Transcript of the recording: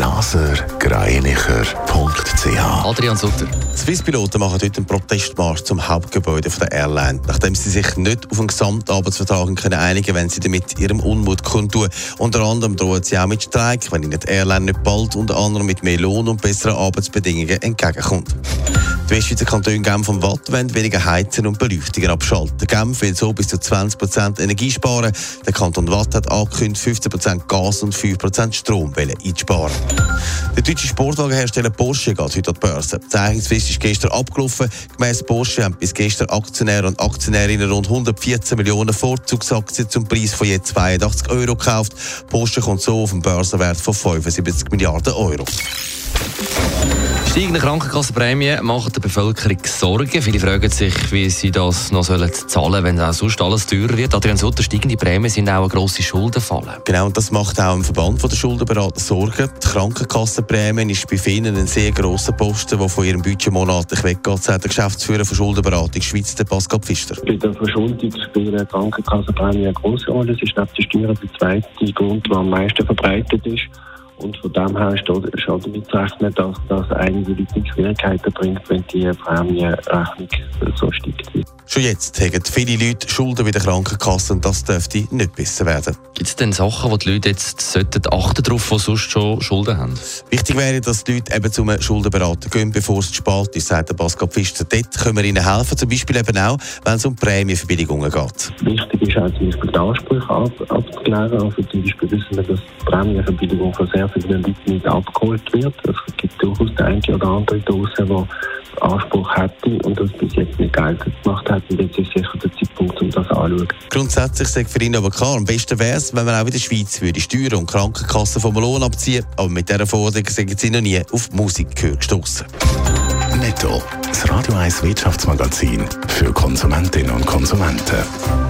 blasergreinicher.ch Adrian Sutter. Swiss-Piloten machen heute einen Protestmarsch zum Hauptgebäude der Airline, nachdem sie sich nicht auf einen Gesamtarbeitsvertrag können einigen wenn sie damit ihrem Unmut kundtun. Unter anderem drohen sie auch mit Streik, wenn ihnen die Airline nicht bald unter anderem mit mehr Lohn und besseren Arbeitsbedingungen entgegenkommt. Die Westschweizer Kantone Genf und Watt wollen weniger heizen und Beleuchtungen abschalten. Genf will so bis zu 20% Energie sparen. Der Kanton Watt hat angekündigt, 15% Gas und 5% Strom einsparen. Der deutsche Sportwagenhersteller Porsche geht heute an die Börse. Die Zeichnungsfrist ist gestern abgelaufen. Gemäss Porsche haben bis gestern Aktionäre und Aktionärinnen rund 114 Millionen Vorzugsaktien zum Preis von je 82 Euro gekauft. Porsche kommt so auf einen Börsenwert von 75 Milliarden Euro. Steigende Krankenkassenprämien machen der Bevölkerung Sorgen. Viele fragen sich, wie sie das noch sollen zahlen wenn auch sonst alles teurer wird. Adrian Sutter, steigende Prämien sind auch eine grosse Schuldenfalle. Genau, und das macht auch im Verband der Schuldenberater Sorgen. Die Krankenkassenprämien ist bei vielen ein sehr grosser Posten, der von ihrem Budget monatlich weggeht, sagt der Geschäftsführer von Schuldenberatung Schweiz, der Pascal Pfister. Bei der Verschuldung spielen Krankenkassenprämien eine grosse Rolle. Es ist neben der Steuern der zweite Grund, der am meisten verbreitet ist. Und von dem her ist schon damit zu rechnen, dass das einige Leute Schwierigkeiten bringt, wenn die Prämienrechnung so steigt. Schon jetzt haben viele Leute Schulden bei der Krankenkasse und das dürfte nicht besser werden. Gibt es denn Sachen, wo die Leute jetzt sollten achten darauf, die sonst schon Schulden haben? Wichtig wäre, dass die Leute eben zum Schuldenberater gehen, bevor es zu spät ist, sagt der Pascal Pfister. Dort können wir ihnen helfen, zum Beispiel eben auch, wenn es um Prämienverbilligungen geht. Wichtig ist auch zum Beispiel die Ansprüche ab, abzuklären. Also zum Beispiel wissen wir, dass die Prämienverbilligung von sehr vielen Leuten nicht abgeholt wird. Es gibt durchaus den einen oder anderen draussen, der Anspruch hätte und das bis jetzt nicht geltend gemacht hat. Und jetzt ist sicher der Zeitpunkt, um das anzuschauen. Grundsätzlich sagt für ihn aber klar, am besten wäre es, wenn man auch in der Schweiz würde Steuern und Krankenkassen vom Lohn abziehen Aber mit dieser Forderung sind sie noch nie auf Musikgehör gestoßen. Netto. Das Radio 1 Wirtschaftsmagazin für Konsumentinnen und Konsumenten.